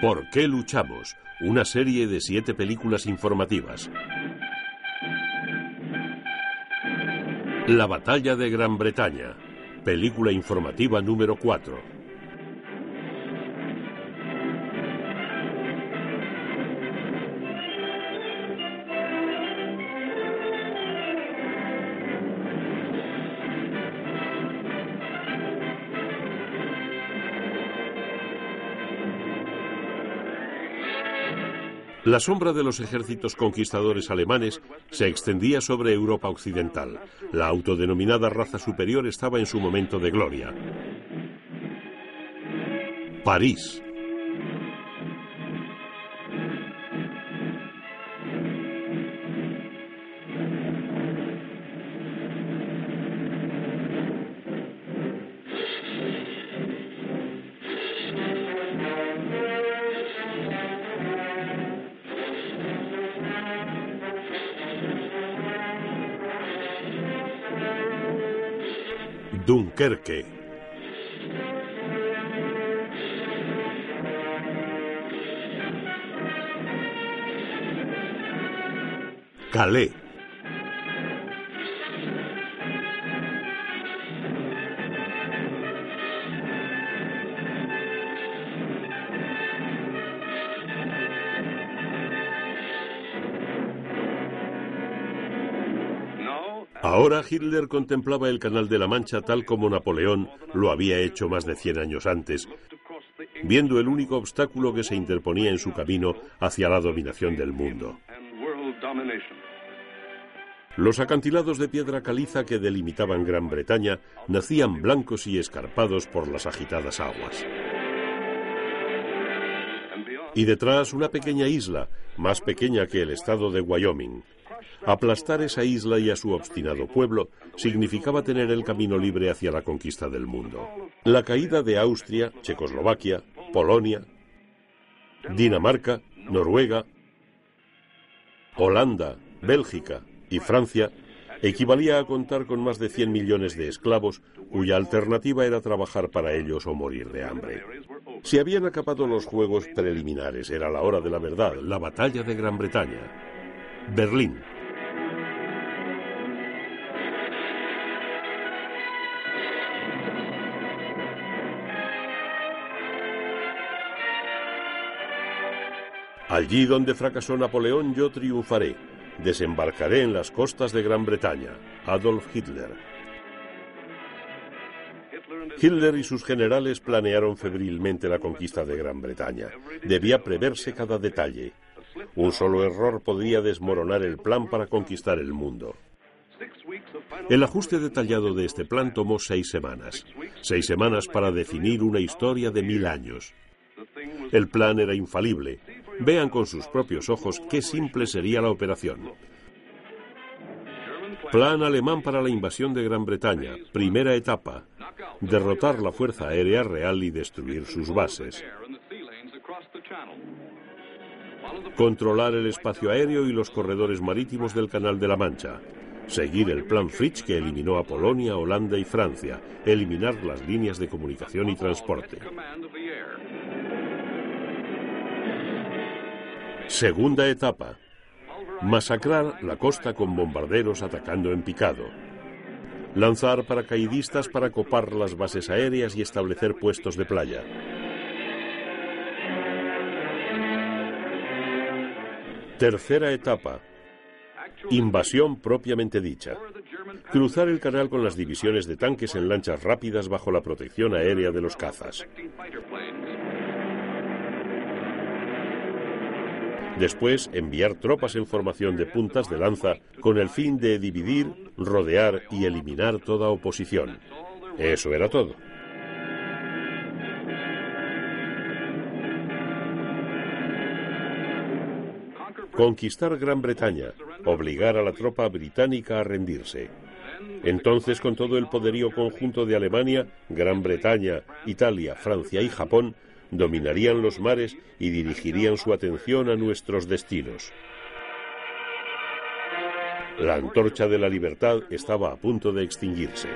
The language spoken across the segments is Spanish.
¿Por qué luchamos? Una serie de siete películas informativas. La batalla de Gran Bretaña. Película informativa número 4. La sombra de los ejércitos conquistadores alemanes se extendía sobre Europa occidental. La autodenominada raza superior estaba en su momento de gloria. París. Dunkerque. Calais. Hitler contemplaba el Canal de la Mancha tal como Napoleón lo había hecho más de 100 años antes, viendo el único obstáculo que se interponía en su camino hacia la dominación del mundo. Los acantilados de piedra caliza que delimitaban Gran Bretaña nacían blancos y escarpados por las agitadas aguas. Y detrás una pequeña isla, más pequeña que el estado de Wyoming. Aplastar esa isla y a su obstinado pueblo significaba tener el camino libre hacia la conquista del mundo. La caída de Austria, Checoslovaquia, Polonia, Dinamarca, Noruega, Holanda, Bélgica y Francia equivalía a contar con más de 100 millones de esclavos cuya alternativa era trabajar para ellos o morir de hambre. Se habían acabado los juegos preliminares, era la hora de la verdad, la batalla de Gran Bretaña. Berlín, Allí donde fracasó Napoleón yo triunfaré. Desembarcaré en las costas de Gran Bretaña. Adolf Hitler. Hitler y sus generales planearon febrilmente la conquista de Gran Bretaña. Debía preverse cada detalle. Un solo error podría desmoronar el plan para conquistar el mundo. El ajuste detallado de este plan tomó seis semanas. Seis semanas para definir una historia de mil años. El plan era infalible. Vean con sus propios ojos qué simple sería la operación. Plan alemán para la invasión de Gran Bretaña. Primera etapa. Derrotar la Fuerza Aérea Real y destruir sus bases. Controlar el espacio aéreo y los corredores marítimos del Canal de la Mancha. Seguir el plan Fritz que eliminó a Polonia, Holanda y Francia. Eliminar las líneas de comunicación y transporte. Segunda etapa. Masacrar la costa con bombarderos atacando en picado. lanzar paracaidistas para copar las bases aéreas y establecer puestos de playa. Tercera etapa. Invasión propiamente dicha. Cruzar el canal con las divisiones de tanques en lanchas rápidas bajo la protección aérea de los cazas. Después, enviar tropas en formación de puntas de lanza con el fin de dividir, rodear y eliminar toda oposición. Eso era todo. Conquistar Gran Bretaña, obligar a la tropa británica a rendirse. Entonces, con todo el poderío conjunto de Alemania, Gran Bretaña, Italia, Francia y Japón, dominarían los mares y dirigirían su atención a nuestros destinos. La antorcha de la libertad estaba a punto de extinguirse.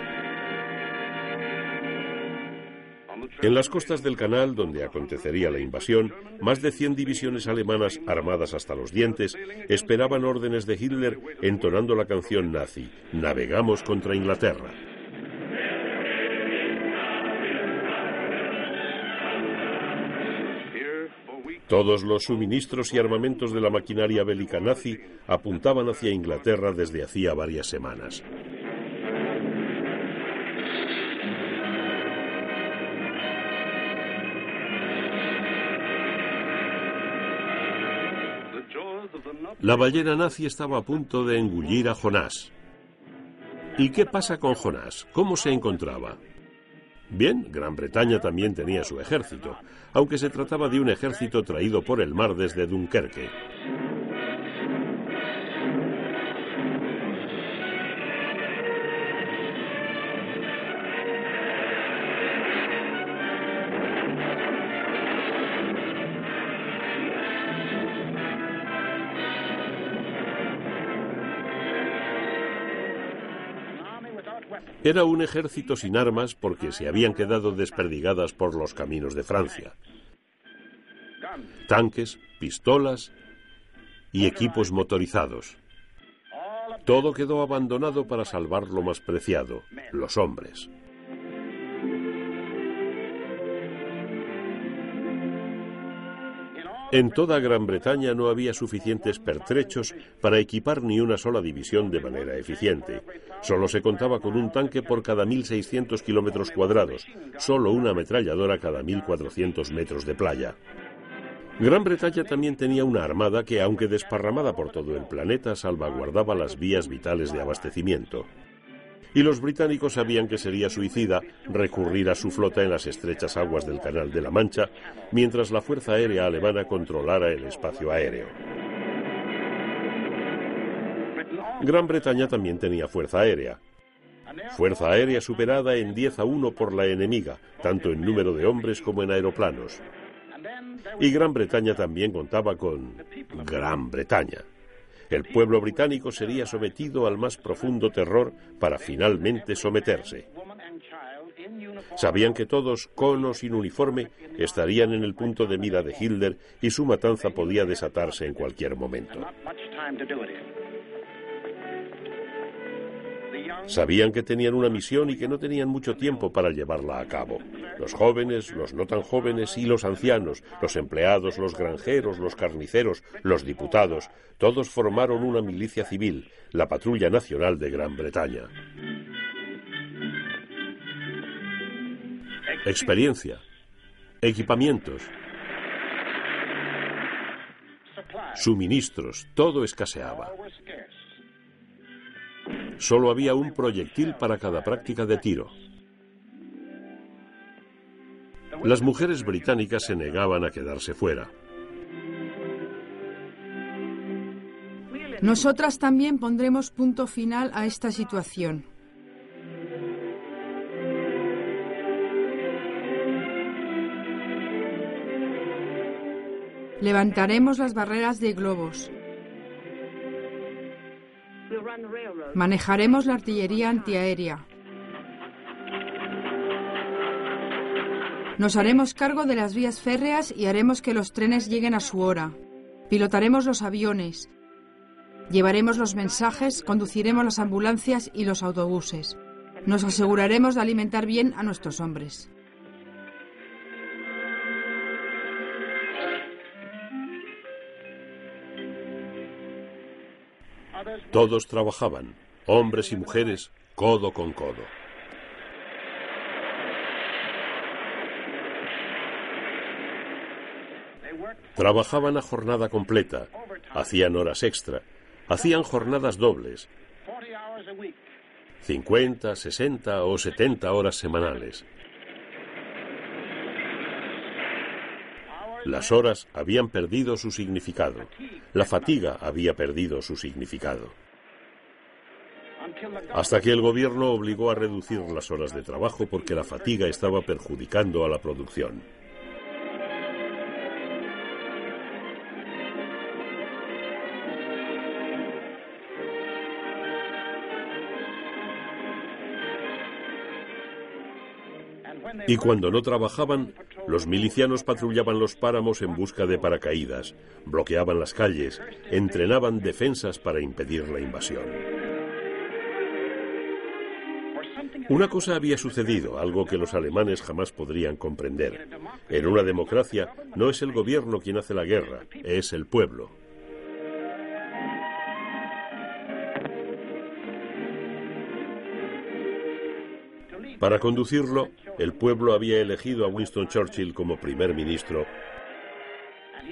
En las costas del canal, donde acontecería la invasión, más de 100 divisiones alemanas armadas hasta los dientes esperaban órdenes de Hitler entonando la canción nazi, Navegamos contra Inglaterra. Todos los suministros y armamentos de la maquinaria bélica nazi apuntaban hacia Inglaterra desde hacía varias semanas. La ballena nazi estaba a punto de engullir a Jonás. ¿Y qué pasa con Jonás? ¿Cómo se encontraba? Bien, Gran Bretaña también tenía su ejército, aunque se trataba de un ejército traído por el mar desde Dunkerque. Era un ejército sin armas porque se habían quedado desperdigadas por los caminos de Francia. Tanques, pistolas y equipos motorizados. Todo quedó abandonado para salvar lo más preciado, los hombres. En toda Gran Bretaña no había suficientes pertrechos para equipar ni una sola división de manera eficiente. Solo se contaba con un tanque por cada 1.600 kilómetros cuadrados, solo una ametralladora cada 1.400 metros de playa. Gran Bretaña también tenía una armada que, aunque desparramada por todo el planeta, salvaguardaba las vías vitales de abastecimiento y los británicos sabían que sería suicida recurrir a su flota en las estrechas aguas del Canal de la Mancha, mientras la Fuerza Aérea Alemana controlara el espacio aéreo. Gran Bretaña también tenía fuerza aérea. Fuerza aérea superada en 10 a 1 por la enemiga, tanto en número de hombres como en aeroplanos. Y Gran Bretaña también contaba con Gran Bretaña. El pueblo británico sería sometido al más profundo terror para finalmente someterse. Sabían que todos, con o sin uniforme, estarían en el punto de mira de Hitler y su matanza podía desatarse en cualquier momento. Sabían que tenían una misión y que no tenían mucho tiempo para llevarla a cabo. Los jóvenes, los no tan jóvenes y los ancianos, los empleados, los granjeros, los carniceros, los diputados, todos formaron una milicia civil, la Patrulla Nacional de Gran Bretaña. Experiencia, equipamientos, suministros, todo escaseaba. Solo había un proyectil para cada práctica de tiro. Las mujeres británicas se negaban a quedarse fuera. Nosotras también pondremos punto final a esta situación. Levantaremos las barreras de globos. Manejaremos la artillería antiaérea. Nos haremos cargo de las vías férreas y haremos que los trenes lleguen a su hora. Pilotaremos los aviones. Llevaremos los mensajes, conduciremos las ambulancias y los autobuses. Nos aseguraremos de alimentar bien a nuestros hombres. Todos trabajaban, hombres y mujeres, codo con codo. Trabajaban a jornada completa, hacían horas extra, hacían jornadas dobles, 50, 60 o 70 horas semanales. Las horas habían perdido su significado. La fatiga había perdido su significado. Hasta que el gobierno obligó a reducir las horas de trabajo porque la fatiga estaba perjudicando a la producción. Y cuando no trabajaban, los milicianos patrullaban los páramos en busca de paracaídas, bloqueaban las calles, entrenaban defensas para impedir la invasión. Una cosa había sucedido, algo que los alemanes jamás podrían comprender. En una democracia no es el gobierno quien hace la guerra, es el pueblo. Para conducirlo, el pueblo había elegido a Winston Churchill como primer ministro,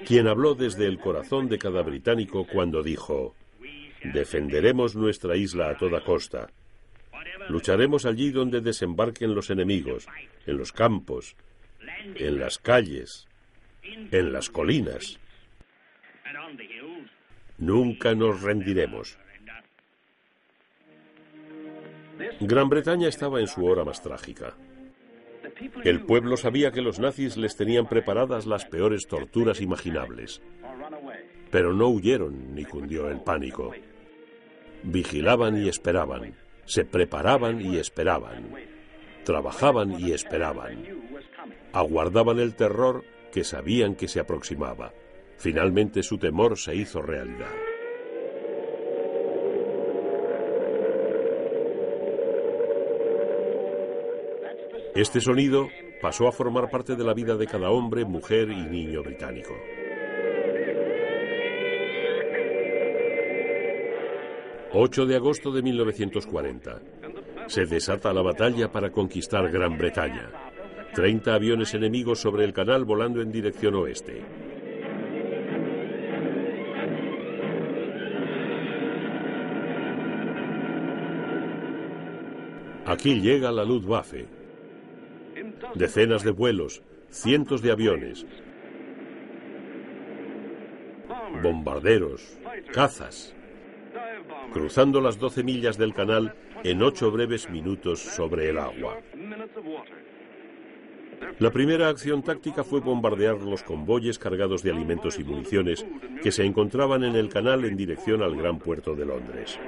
quien habló desde el corazón de cada británico cuando dijo, defenderemos nuestra isla a toda costa, lucharemos allí donde desembarquen los enemigos, en los campos, en las calles, en las colinas. Nunca nos rendiremos. Gran Bretaña estaba en su hora más trágica. El pueblo sabía que los nazis les tenían preparadas las peores torturas imaginables. Pero no huyeron ni cundió el pánico. Vigilaban y esperaban. Se preparaban y esperaban. Trabajaban y esperaban. Aguardaban el terror que sabían que se aproximaba. Finalmente su temor se hizo realidad. Este sonido pasó a formar parte de la vida de cada hombre, mujer y niño británico. ...8 de agosto de 1940... ...se desata la batalla para conquistar Gran Bretaña... ...30 aviones enemigos sobre el canal volando en dirección oeste... Aquí llega la Luftwaffe, decenas de vuelos, cientos de aviones, bombarderos, cazas, cruzando las 12 millas del canal en ocho breves minutos sobre el agua. La primera acción táctica fue bombardear los convoyes cargados de alimentos y municiones que se encontraban en el canal en dirección al gran puerto de Londres.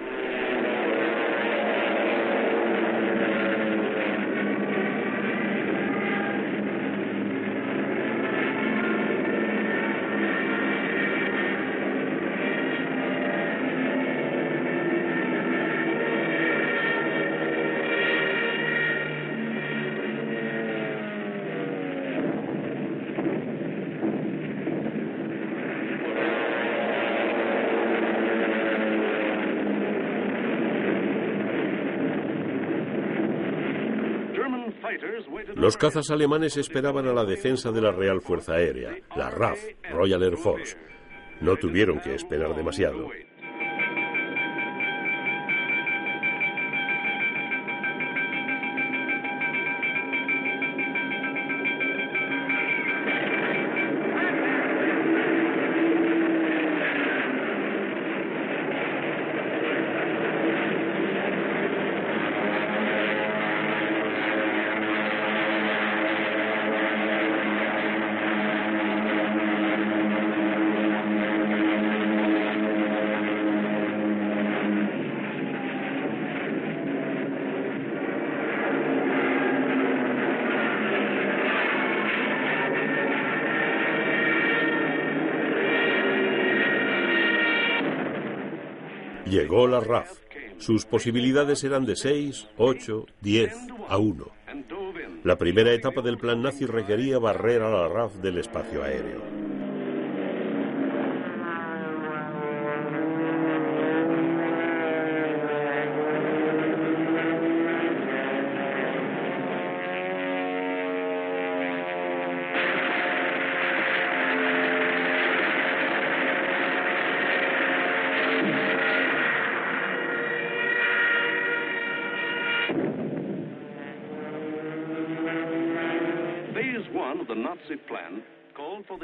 Los cazas alemanes esperaban a la defensa de la Real Fuerza Aérea, la RAF, Royal Air Force. No tuvieron que esperar demasiado. RAF, Sus posibilidades eran de 6, 8, 10 a 1. La primera etapa del plan nazi requería barrer a la RAF del espacio aéreo.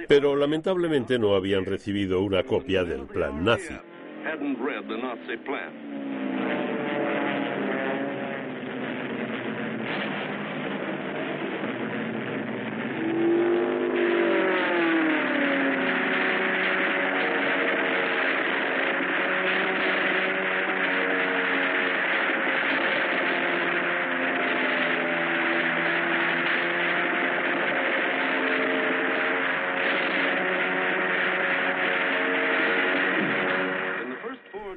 Pero lamentablemente no habían recibido una copia del plan nazi.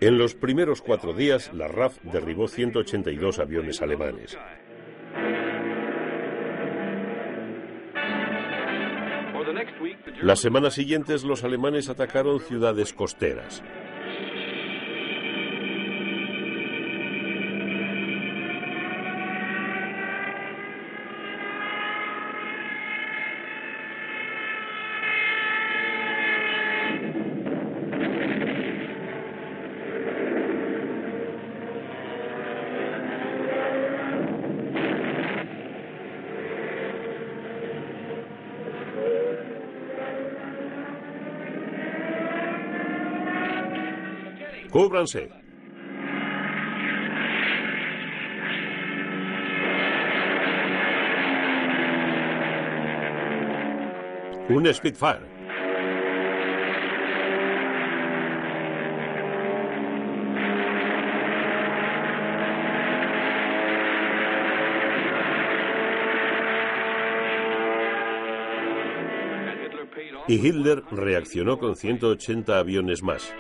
En los primeros cuatro días, la RAF derribó 182 aviones alemanes. Las semanas siguientes, los alemanes atacaron ciudades costeras. Un Spitfire. Y Hitler reaccionó con 180 aviones más.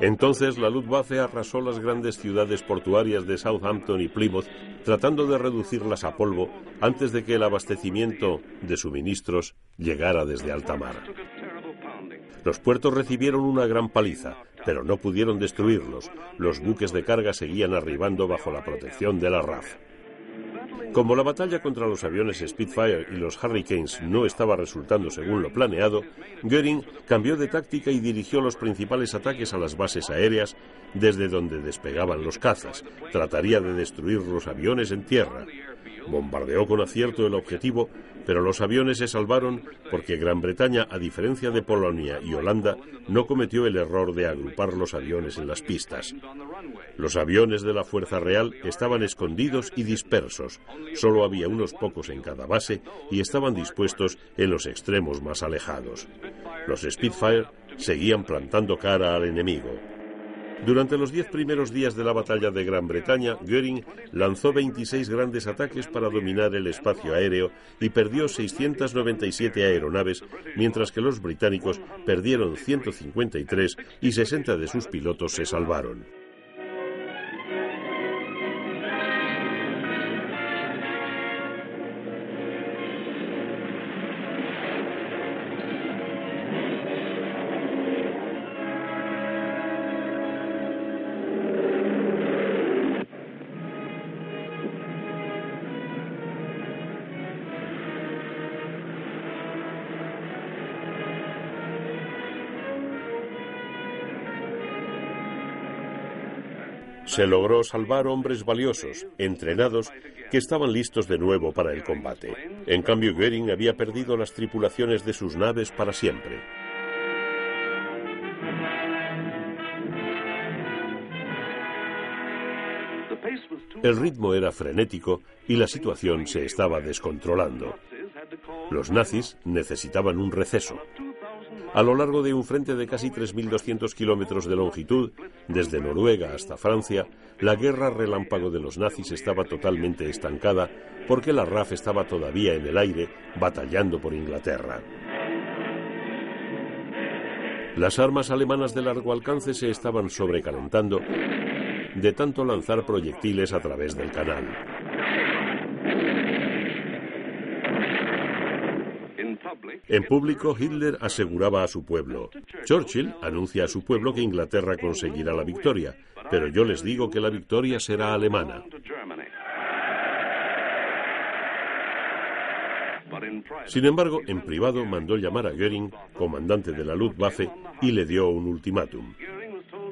Entonces la Luftwaffe arrasó las grandes ciudades portuarias de Southampton y Plymouth, tratando de reducirlas a polvo antes de que el abastecimiento de suministros llegara desde alta mar. Los puertos recibieron una gran paliza, pero no pudieron destruirlos. Los buques de carga seguían arribando bajo la protección de la RAF. Como la batalla contra los aviones Spitfire y los Hurricanes no estaba resultando según lo planeado, Goering cambió de táctica y dirigió los principales ataques a las bases aéreas desde donde despegaban los cazas. Trataría de destruir los aviones en tierra. Bombardeó con acierto el objetivo, pero los aviones se salvaron porque Gran Bretaña, a diferencia de Polonia y Holanda, no cometió el error de agrupar los aviones en las pistas. Los aviones de la Fuerza Real estaban escondidos y dispersos. Solo había unos pocos en cada base y estaban dispuestos en los extremos más alejados. Los Spitfire seguían plantando cara al enemigo. Durante los diez primeros días de la batalla de Gran Bretaña, Göring lanzó 26 grandes ataques para dominar el espacio aéreo y perdió 697 aeronaves, mientras que los británicos perdieron 153 y 60 de sus pilotos se salvaron. Se logró salvar hombres valiosos, entrenados, que estaban listos de nuevo para el combate. En cambio, Goering había perdido las tripulaciones de sus naves para siempre. El ritmo era frenético y la situación se estaba descontrolando. Los nazis necesitaban un receso. A lo largo de un frente de casi 3.200 kilómetros de longitud, desde Noruega hasta Francia, la guerra relámpago de los nazis estaba totalmente estancada porque la RAF estaba todavía en el aire batallando por Inglaterra. Las armas alemanas de largo alcance se estaban sobrecalentando de tanto lanzar proyectiles a través del canal. En público, Hitler aseguraba a su pueblo. Churchill anuncia a su pueblo que Inglaterra conseguirá la victoria, pero yo les digo que la victoria será alemana. Sin embargo, en privado mandó llamar a Göring, comandante de la Luftwaffe, y le dio un ultimátum.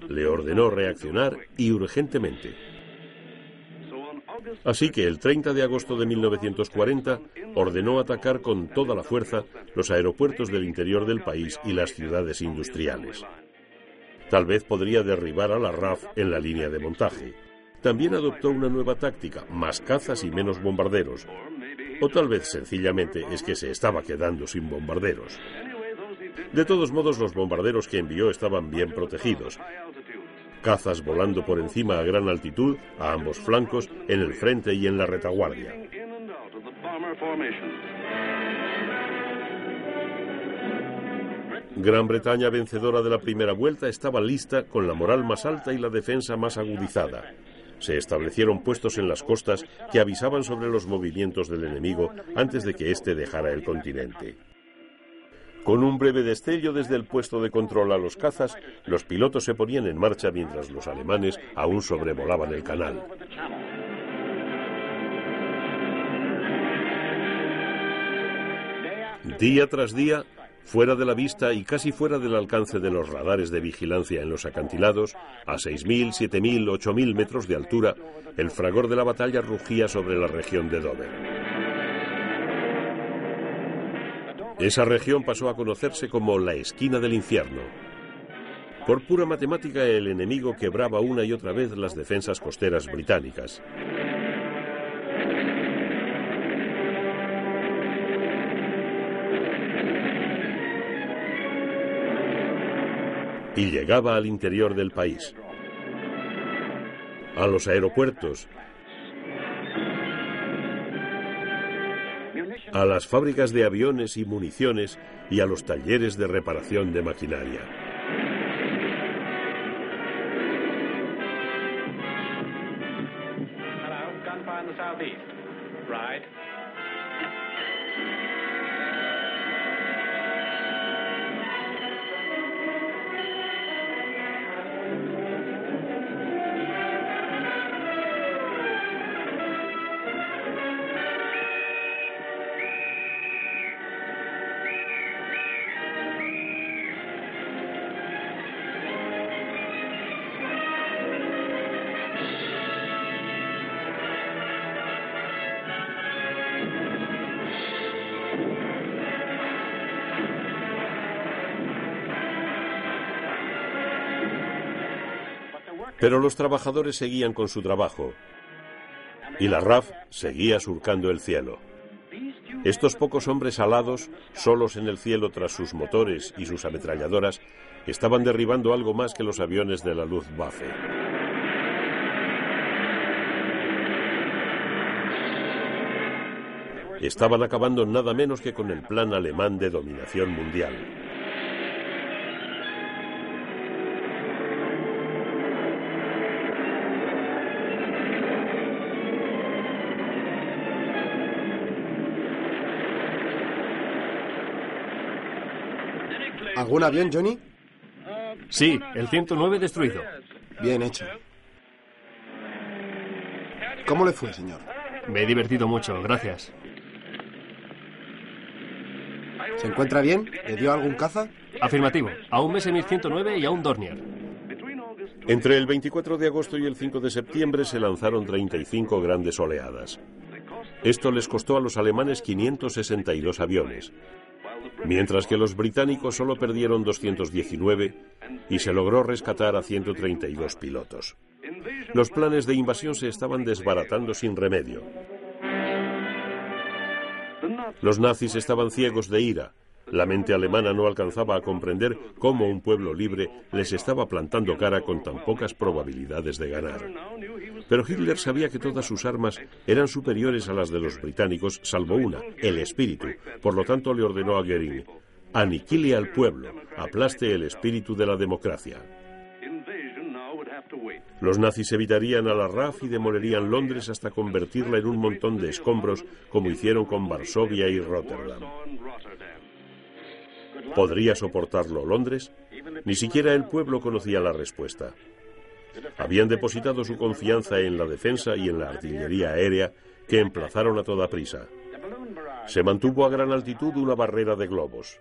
Le ordenó reaccionar y urgentemente. Así que el 30 de agosto de 1940 ordenó atacar con toda la fuerza los aeropuertos del interior del país y las ciudades industriales. Tal vez podría derribar a la RAF en la línea de montaje. También adoptó una nueva táctica, más cazas y menos bombarderos. O tal vez sencillamente es que se estaba quedando sin bombarderos. De todos modos, los bombarderos que envió estaban bien protegidos. Cazas volando por encima a gran altitud, a ambos flancos, en el frente y en la retaguardia. Gran Bretaña, vencedora de la primera vuelta, estaba lista con la moral más alta y la defensa más agudizada. Se establecieron puestos en las costas que avisaban sobre los movimientos del enemigo antes de que éste dejara el continente. Con un breve destello desde el puesto de control a los cazas, los pilotos se ponían en marcha mientras los alemanes aún sobrevolaban el canal. Día tras día, fuera de la vista y casi fuera del alcance de los radares de vigilancia en los acantilados, a 6.000, 7.000, 8.000 metros de altura, el fragor de la batalla rugía sobre la región de Dover. Esa región pasó a conocerse como la esquina del infierno. Por pura matemática, el enemigo quebraba una y otra vez las defensas costeras británicas. Y llegaba al interior del país, a los aeropuertos, a las fábricas de aviones y municiones y a los talleres de reparación de maquinaria. Pero los trabajadores seguían con su trabajo y la RAF seguía surcando el cielo. Estos pocos hombres alados, solos en el cielo tras sus motores y sus ametralladoras, estaban derribando algo más que los aviones de la Luftwaffe. Estaban acabando nada menos que con el plan alemán de dominación mundial. ¿Algún avión, Johnny? Sí, el 109 destruido. Bien hecho. ¿Cómo le fue, señor? Me he divertido mucho, gracias. ¿Se encuentra bien? ¿Le dio algún caza? Afirmativo. A un Messerschmitt 109 y a un Dornier. Entre el 24 de agosto y el 5 de septiembre se lanzaron 35 grandes oleadas. Esto les costó a los alemanes 562 aviones, mientras que los británicos solo perdieron 219 y se logró rescatar a 132 pilotos. Los planes de invasión se estaban desbaratando sin remedio. Los nazis estaban ciegos de ira. La mente alemana no alcanzaba a comprender cómo un pueblo libre les estaba plantando cara con tan pocas probabilidades de ganar. Pero Hitler sabía que todas sus armas eran superiores a las de los británicos, salvo una, el espíritu. Por lo tanto, le ordenó a Goering, Aniquile al pueblo, aplaste el espíritu de la democracia. Los nazis evitarían a la RAF y demolerían Londres hasta convertirla en un montón de escombros como hicieron con Varsovia y Rotterdam. ¿Podría soportarlo Londres? Ni siquiera el pueblo conocía la respuesta. Habían depositado su confianza en la defensa y en la artillería aérea que emplazaron a toda prisa. Se mantuvo a gran altitud una barrera de globos.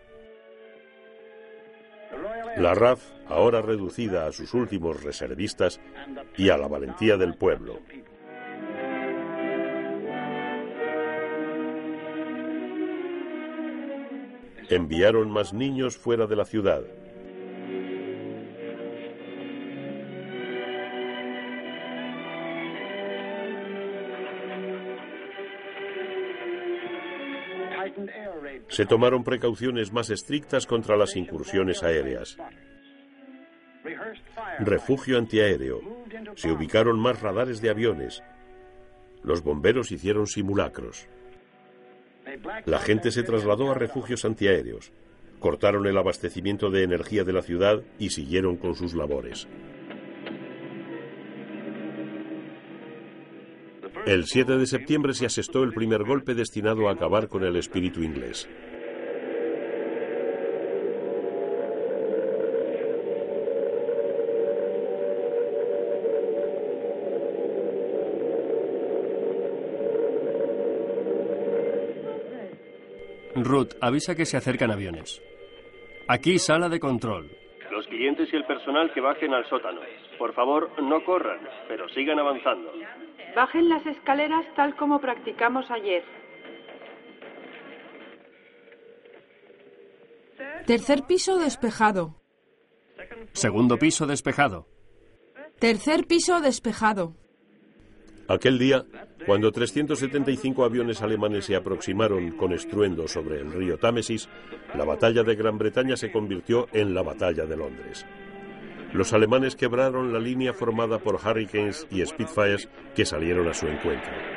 La RAF, ahora reducida a sus últimos reservistas y a la valentía del pueblo. Enviaron más niños fuera de la ciudad. Se tomaron precauciones más estrictas contra las incursiones aéreas. Refugio antiaéreo. Se ubicaron más radares de aviones. Los bomberos hicieron simulacros. La gente se trasladó a refugios antiaéreos. Cortaron el abastecimiento de energía de la ciudad y siguieron con sus labores. El 7 de septiembre se asestó el primer golpe destinado a acabar con el espíritu inglés. Ruth, avisa que se acercan aviones. Aquí sala de control. Los clientes y el personal que bajen al sótano. Por favor, no corran, pero sigan avanzando. Bajen las escaleras tal como practicamos ayer. Tercer piso despejado. Segundo piso despejado. Tercer piso despejado. Aquel día, cuando 375 aviones alemanes se aproximaron con estruendo sobre el río Támesis, la batalla de Gran Bretaña se convirtió en la batalla de Londres. Los alemanes quebraron la línea formada por Hurricanes y Spitfires que salieron a su encuentro.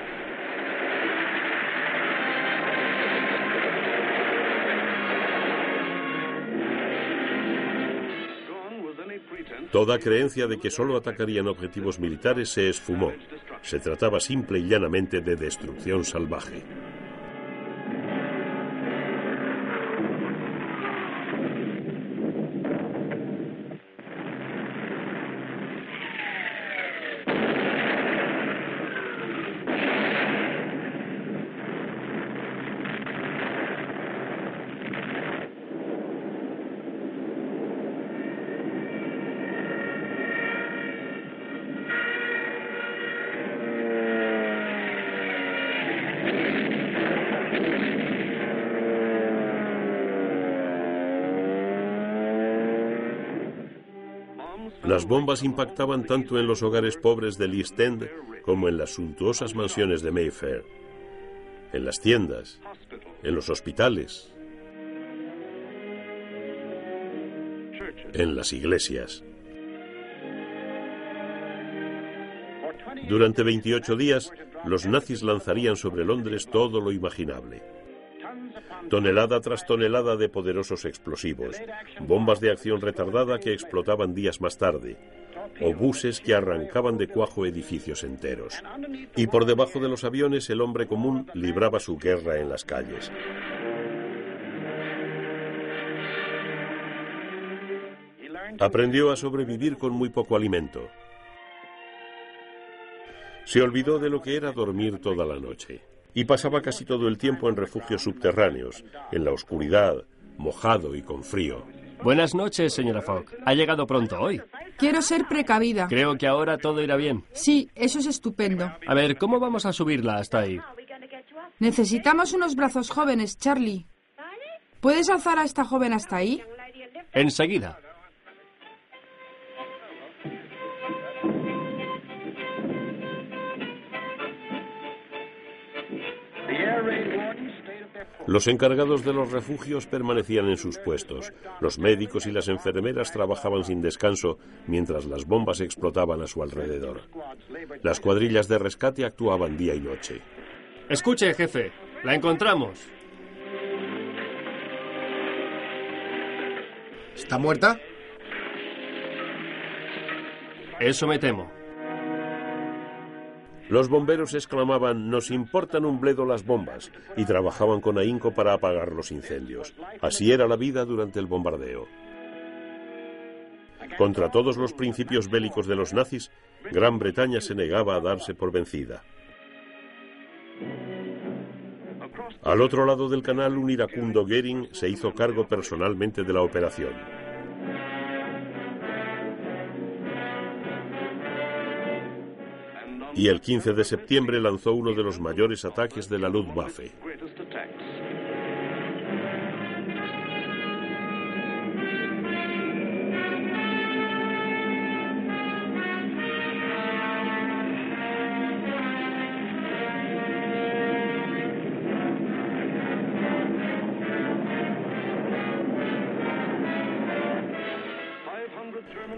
Toda creencia de que solo atacarían objetivos militares se esfumó. Se trataba simple y llanamente de destrucción salvaje. Las bombas impactaban tanto en los hogares pobres del East End como en las suntuosas mansiones de Mayfair, en las tiendas, en los hospitales, en las iglesias. Durante 28 días, los nazis lanzarían sobre Londres todo lo imaginable tonelada tras tonelada de poderosos explosivos, bombas de acción retardada que explotaban días más tarde, obuses que arrancaban de cuajo edificios enteros. Y por debajo de los aviones el hombre común libraba su guerra en las calles. Aprendió a sobrevivir con muy poco alimento. Se olvidó de lo que era dormir toda la noche y pasaba casi todo el tiempo en refugios subterráneos, en la oscuridad, mojado y con frío. Buenas noches, señora Fogg. Ha llegado pronto hoy. Quiero ser precavida. Creo que ahora todo irá bien. Sí, eso es estupendo. A ver, ¿cómo vamos a subirla hasta ahí? Necesitamos unos brazos jóvenes, Charlie. ¿Puedes alzar a esta joven hasta ahí? Enseguida. Los encargados de los refugios permanecían en sus puestos. Los médicos y las enfermeras trabajaban sin descanso mientras las bombas explotaban a su alrededor. Las cuadrillas de rescate actuaban día y noche. Escuche, jefe. La encontramos. ¿Está muerta? Eso me temo. Los bomberos exclamaban, nos importan un bledo las bombas, y trabajaban con ahínco para apagar los incendios. Así era la vida durante el bombardeo. Contra todos los principios bélicos de los nazis, Gran Bretaña se negaba a darse por vencida. Al otro lado del canal, un iracundo Goering se hizo cargo personalmente de la operación. Y el 15 de septiembre lanzó uno de los mayores ataques de la Luftwaffe.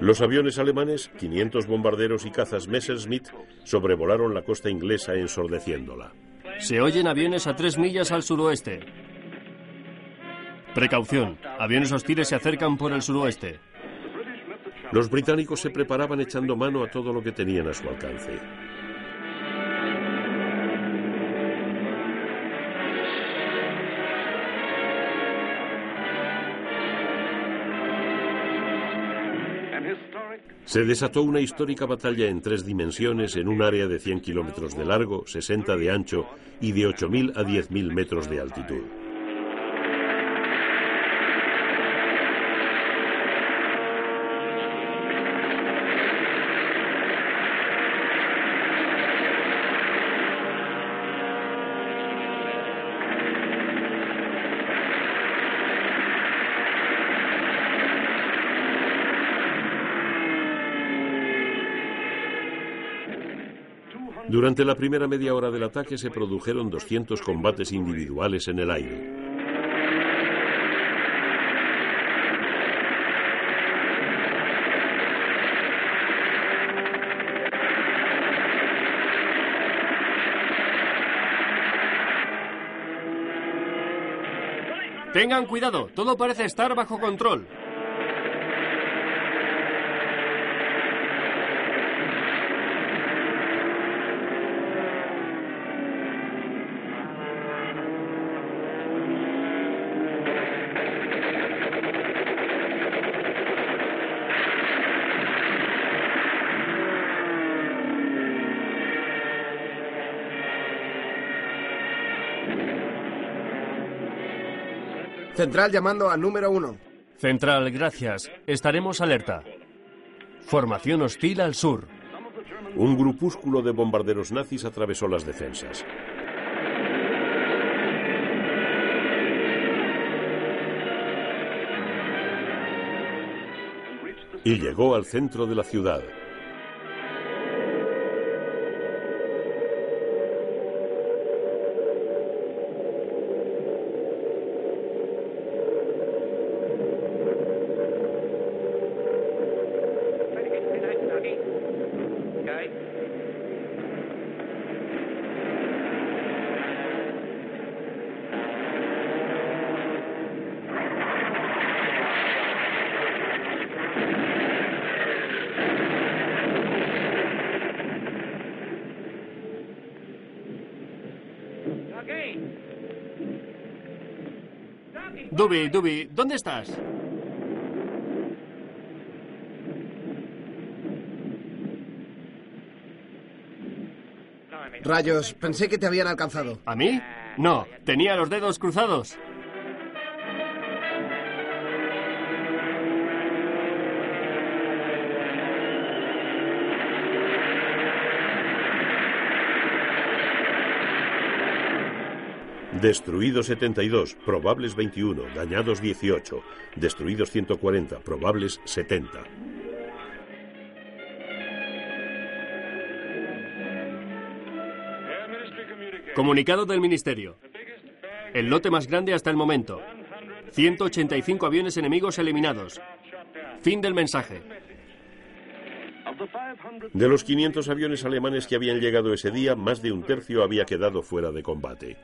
Los aviones alemanes, 500 bombarderos y cazas Messerschmitt, sobrevolaron la costa inglesa ensordeciéndola. Se oyen aviones a tres millas al suroeste. Precaución, aviones hostiles se acercan por el suroeste. Los británicos se preparaban echando mano a todo lo que tenían a su alcance. Se desató una histórica batalla en tres dimensiones en un área de 100 kilómetros de largo, 60 de ancho y de 8.000 a 10.000 metros de altitud. Durante la primera media hora del ataque se produjeron 200 combates individuales en el aire. Tengan cuidado, todo parece estar bajo control. Central llamando a número uno. Central, gracias. Estaremos alerta. Formación hostil al sur. Un grupúsculo de bombarderos nazis atravesó las defensas. Y llegó al centro de la ciudad. Dubi, Dubi, ¿dónde estás? Rayos, pensé que te habían alcanzado. ¿A mí? No, tenía los dedos cruzados. Destruidos 72, probables 21, dañados 18, destruidos 140, probables 70. Comunicado del Ministerio. El lote más grande hasta el momento. 185 aviones enemigos eliminados. Fin del mensaje. De los 500 aviones alemanes que habían llegado ese día, más de un tercio había quedado fuera de combate.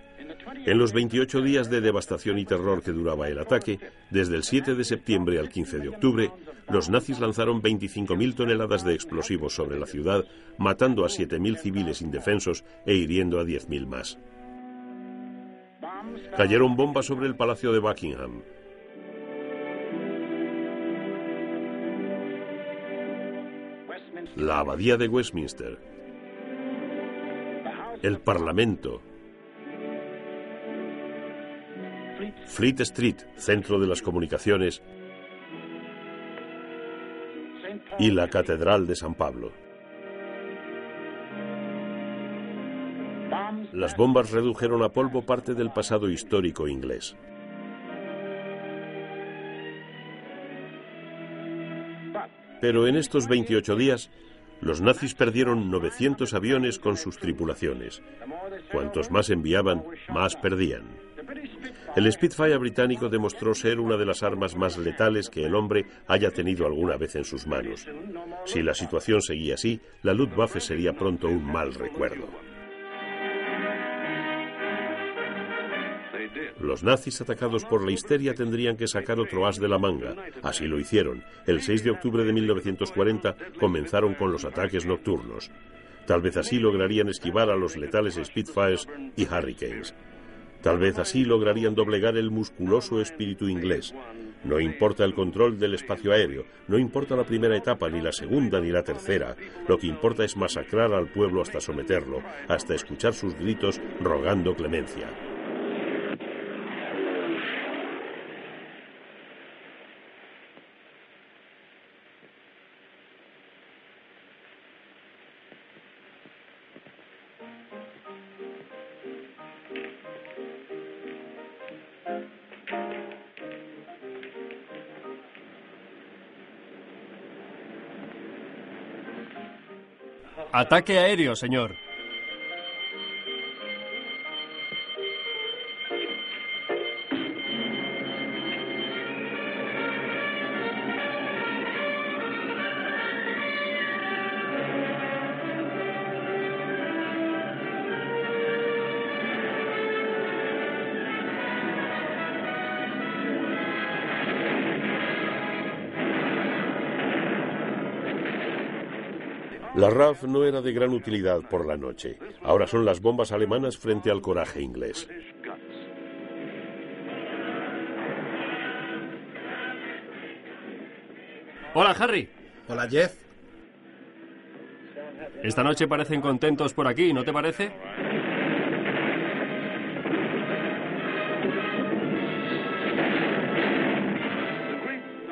En los 28 días de devastación y terror que duraba el ataque, desde el 7 de septiembre al 15 de octubre, los nazis lanzaron 25.000 toneladas de explosivos sobre la ciudad, matando a 7.000 civiles indefensos e hiriendo a 10.000 más. Cayeron bombas sobre el Palacio de Buckingham. La Abadía de Westminster. El Parlamento. Fleet Street, centro de las comunicaciones, y la Catedral de San Pablo. Las bombas redujeron a polvo parte del pasado histórico inglés. Pero en estos 28 días, los nazis perdieron 900 aviones con sus tripulaciones. Cuantos más enviaban, más perdían. El Spitfire británico demostró ser una de las armas más letales que el hombre haya tenido alguna vez en sus manos. Si la situación seguía así, la Luftwaffe sería pronto un mal recuerdo. Los nazis atacados por la histeria tendrían que sacar otro as de la manga. Así lo hicieron. El 6 de octubre de 1940 comenzaron con los ataques nocturnos. Tal vez así lograrían esquivar a los letales Spitfires y Hurricanes. Tal vez así lograrían doblegar el musculoso espíritu inglés. No importa el control del espacio aéreo, no importa la primera etapa, ni la segunda, ni la tercera. Lo que importa es masacrar al pueblo hasta someterlo, hasta escuchar sus gritos rogando clemencia. Ataque aéreo, señor. La RAF no era de gran utilidad por la noche. Ahora son las bombas alemanas frente al coraje inglés. Hola, Harry. Hola, Jeff. Esta noche parecen contentos por aquí, ¿no te parece?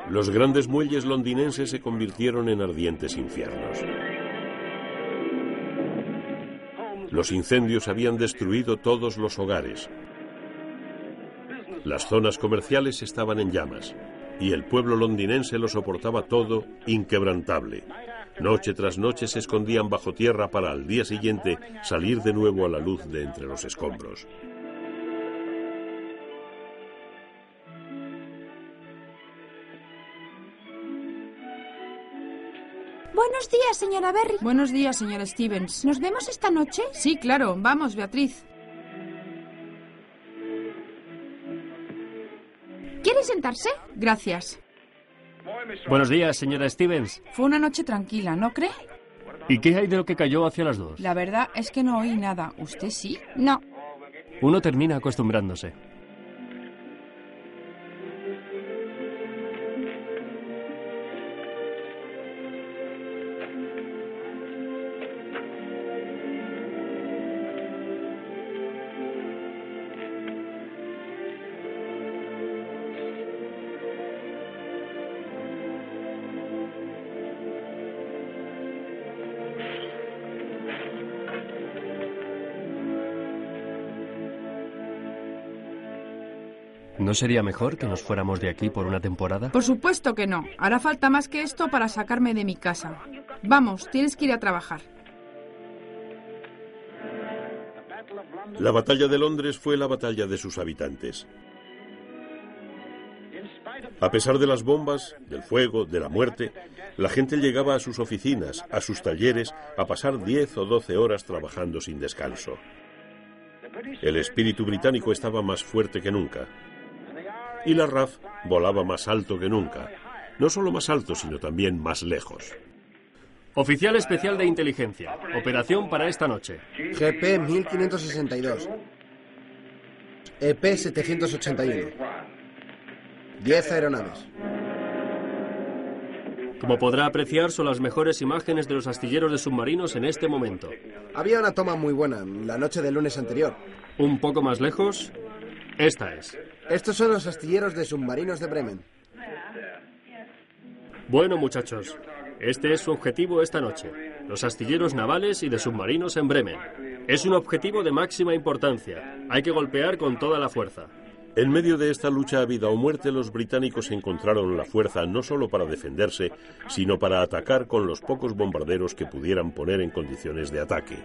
Los grandes muelles londinenses se convirtieron en ardientes infiernos. Los incendios habían destruido todos los hogares. Las zonas comerciales estaban en llamas y el pueblo londinense lo soportaba todo inquebrantable. Noche tras noche se escondían bajo tierra para al día siguiente salir de nuevo a la luz de entre los escombros. Días, señora Berry. Buenos días, señora Stevens. ¿Nos vemos esta noche? Sí, claro. Vamos, Beatriz. ¿Quiere sentarse? Gracias. Buenos días, señora Stevens. Fue una noche tranquila, ¿no cree? ¿Y qué hay de lo que cayó hacia las dos? La verdad es que no oí nada. ¿Usted sí? No. Uno termina acostumbrándose. Sería mejor que nos fuéramos de aquí por una temporada? Por supuesto que no. Hará falta más que esto para sacarme de mi casa. Vamos, tienes que ir a trabajar. La batalla de Londres fue la batalla de sus habitantes. A pesar de las bombas, del fuego, de la muerte, la gente llegaba a sus oficinas, a sus talleres, a pasar 10 o 12 horas trabajando sin descanso. El espíritu británico estaba más fuerte que nunca. Y la RAF volaba más alto que nunca. No solo más alto, sino también más lejos. Oficial especial de inteligencia. Operación para esta noche. GP 1562. EP 781. 10 aeronaves. Como podrá apreciar, son las mejores imágenes de los astilleros de submarinos en este momento. Había una toma muy buena la noche del lunes anterior. Un poco más lejos, esta es. Estos son los astilleros de submarinos de Bremen. Bueno, muchachos, este es su objetivo esta noche. Los astilleros navales y de submarinos en Bremen. Es un objetivo de máxima importancia. Hay que golpear con toda la fuerza. En medio de esta lucha a vida o muerte, los británicos encontraron la fuerza no solo para defenderse, sino para atacar con los pocos bombarderos que pudieran poner en condiciones de ataque.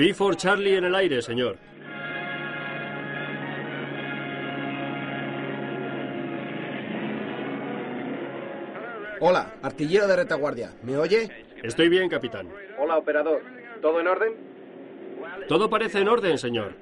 Fee for Charlie en el aire, señor. Hola, artillero de retaguardia. ¿Me oye? Estoy bien, capitán. Hola, operador. ¿Todo en orden? Todo parece en orden, señor.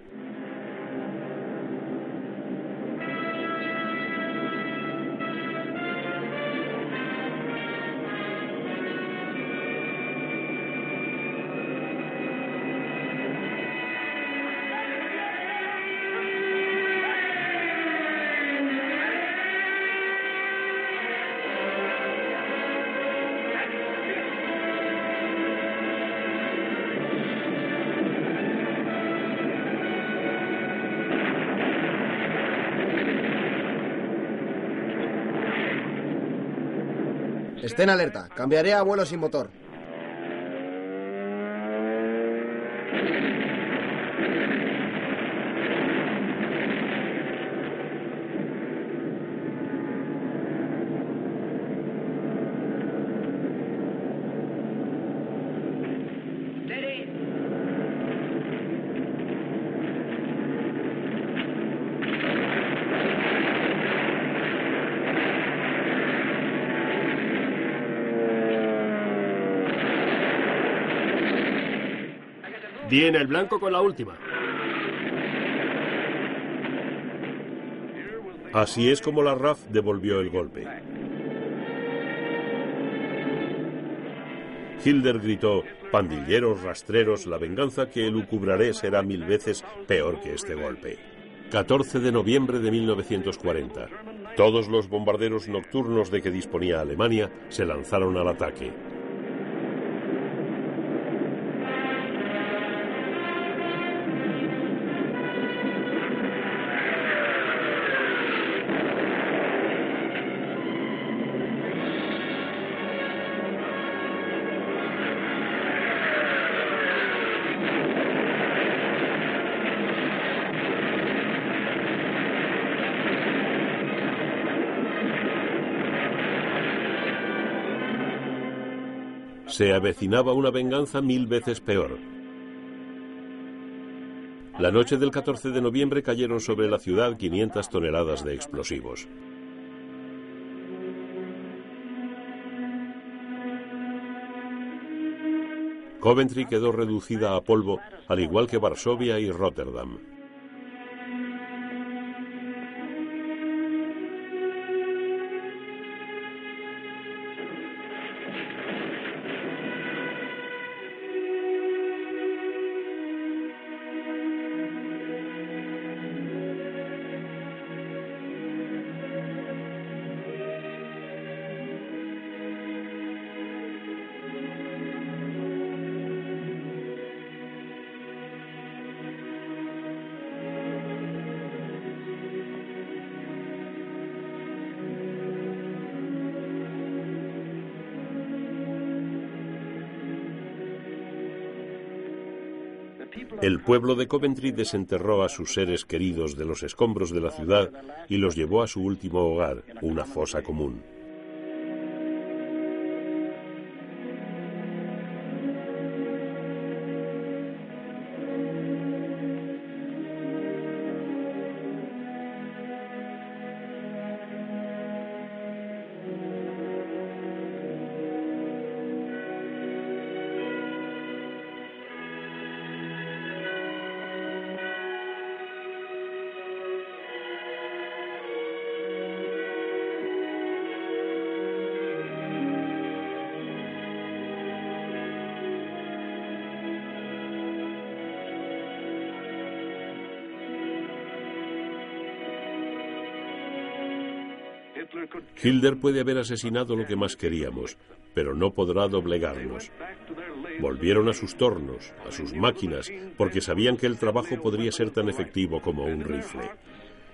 Estén alerta. Cambiaré a vuelo sin motor. Di en el blanco con la última. Así es como la RAF devolvió el golpe. Hilder gritó, pandilleros, rastreros, la venganza que elucubraré será mil veces peor que este golpe. 14 de noviembre de 1940. Todos los bombarderos nocturnos de que disponía Alemania se lanzaron al ataque. Se avecinaba una venganza mil veces peor. La noche del 14 de noviembre cayeron sobre la ciudad 500 toneladas de explosivos. Coventry quedó reducida a polvo, al igual que Varsovia y Rotterdam. El pueblo de Coventry desenterró a sus seres queridos de los escombros de la ciudad y los llevó a su último hogar, una fosa común. Hitler puede haber asesinado lo que más queríamos, pero no podrá doblegarnos. Volvieron a sus tornos, a sus máquinas, porque sabían que el trabajo podría ser tan efectivo como un rifle.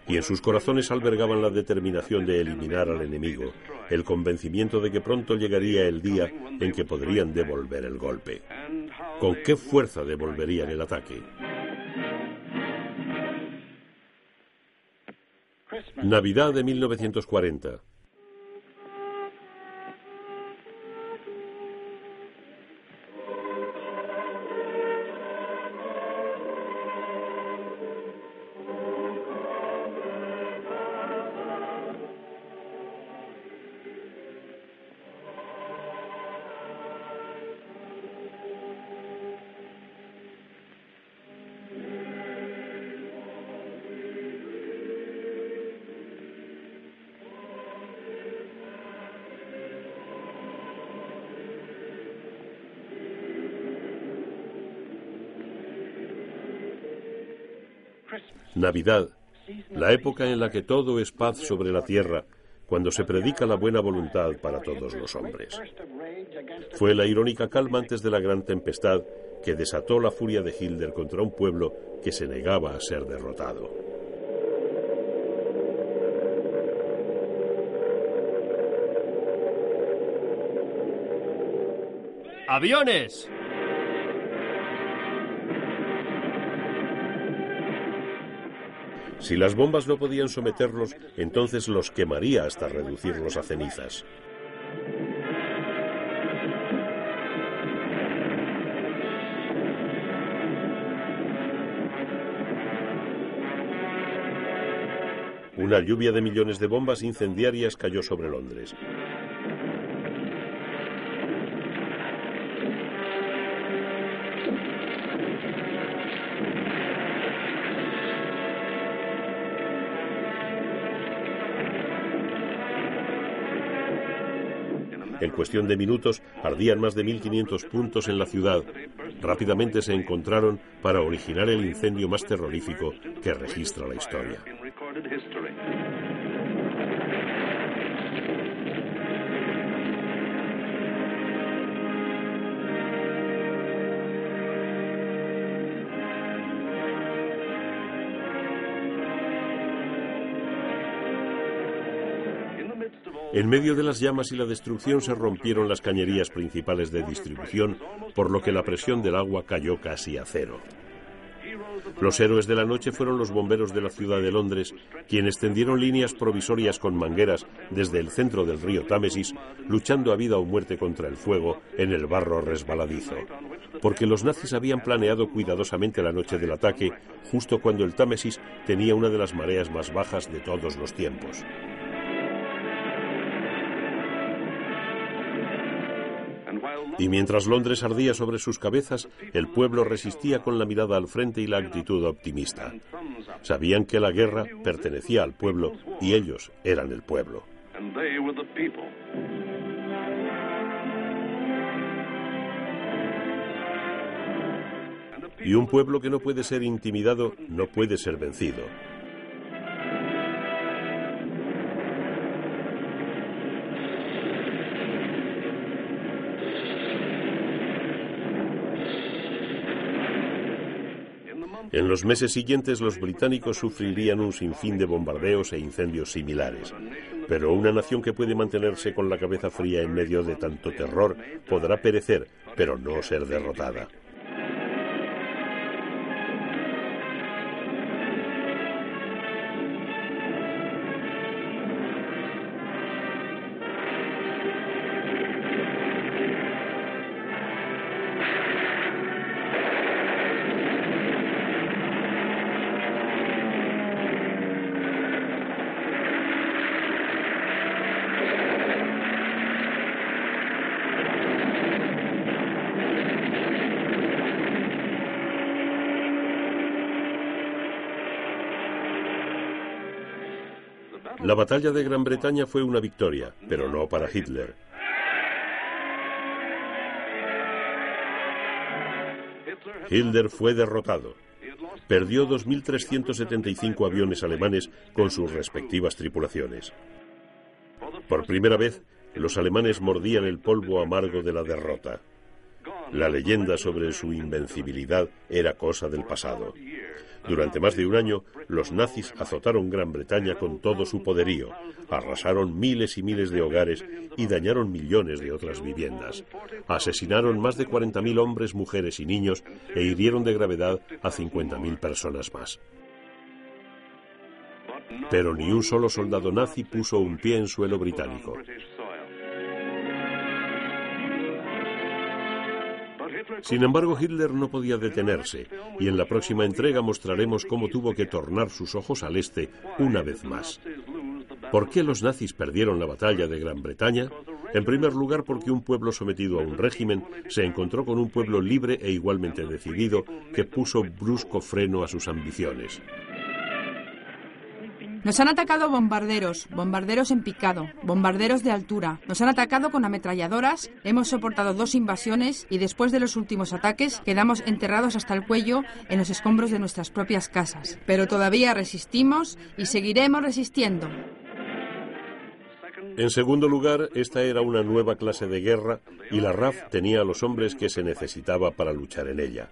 Y en sus corazones albergaban la determinación de eliminar al enemigo, el convencimiento de que pronto llegaría el día en que podrían devolver el golpe. ¿Con qué fuerza devolverían el ataque? Navidad de 1940. La época en la que todo es paz sobre la tierra, cuando se predica la buena voluntad para todos los hombres. Fue la irónica calma antes de la gran tempestad que desató la furia de Hitler contra un pueblo que se negaba a ser derrotado. ¡Aviones! Si las bombas no podían someterlos, entonces los quemaría hasta reducirlos a cenizas. Una lluvia de millones de bombas incendiarias cayó sobre Londres. En cuestión de minutos ardían más de 1.500 puntos en la ciudad. Rápidamente se encontraron para originar el incendio más terrorífico que registra la historia. En medio de las llamas y la destrucción se rompieron las cañerías principales de distribución, por lo que la presión del agua cayó casi a cero. Los héroes de la noche fueron los bomberos de la ciudad de Londres, quienes tendieron líneas provisorias con mangueras desde el centro del río Támesis, luchando a vida o muerte contra el fuego en el barro resbaladizo. Porque los nazis habían planeado cuidadosamente la noche del ataque, justo cuando el Támesis tenía una de las mareas más bajas de todos los tiempos. Y mientras Londres ardía sobre sus cabezas, el pueblo resistía con la mirada al frente y la actitud optimista. Sabían que la guerra pertenecía al pueblo y ellos eran el pueblo. Y un pueblo que no puede ser intimidado no puede ser vencido. En los meses siguientes los británicos sufrirían un sinfín de bombardeos e incendios similares. Pero una nación que puede mantenerse con la cabeza fría en medio de tanto terror podrá perecer, pero no ser derrotada. La batalla de Gran Bretaña fue una victoria, pero no para Hitler. Hitler fue derrotado. Perdió 2.375 aviones alemanes con sus respectivas tripulaciones. Por primera vez, los alemanes mordían el polvo amargo de la derrota. La leyenda sobre su invencibilidad era cosa del pasado. Durante más de un año, los nazis azotaron Gran Bretaña con todo su poderío, arrasaron miles y miles de hogares y dañaron millones de otras viviendas. Asesinaron más de 40.000 hombres, mujeres y niños e hirieron de gravedad a 50.000 personas más. Pero ni un solo soldado nazi puso un pie en suelo británico. Sin embargo, Hitler no podía detenerse, y en la próxima entrega mostraremos cómo tuvo que tornar sus ojos al este una vez más. ¿Por qué los nazis perdieron la batalla de Gran Bretaña? En primer lugar, porque un pueblo sometido a un régimen se encontró con un pueblo libre e igualmente decidido que puso brusco freno a sus ambiciones. Nos han atacado bombarderos, bombarderos en picado, bombarderos de altura. Nos han atacado con ametralladoras, hemos soportado dos invasiones y después de los últimos ataques quedamos enterrados hasta el cuello en los escombros de nuestras propias casas. Pero todavía resistimos y seguiremos resistiendo. En segundo lugar, esta era una nueva clase de guerra y la RAF tenía a los hombres que se necesitaba para luchar en ella.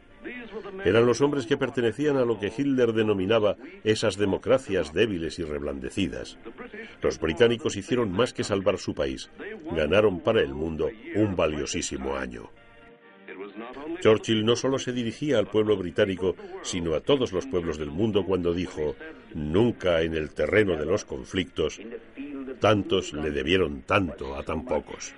Eran los hombres que pertenecían a lo que Hitler denominaba esas democracias débiles y reblandecidas. Los británicos hicieron más que salvar su país, ganaron para el mundo un valiosísimo año. Churchill no solo se dirigía al pueblo británico, sino a todos los pueblos del mundo cuando dijo, nunca en el terreno de los conflictos, tantos le debieron tanto a tan pocos.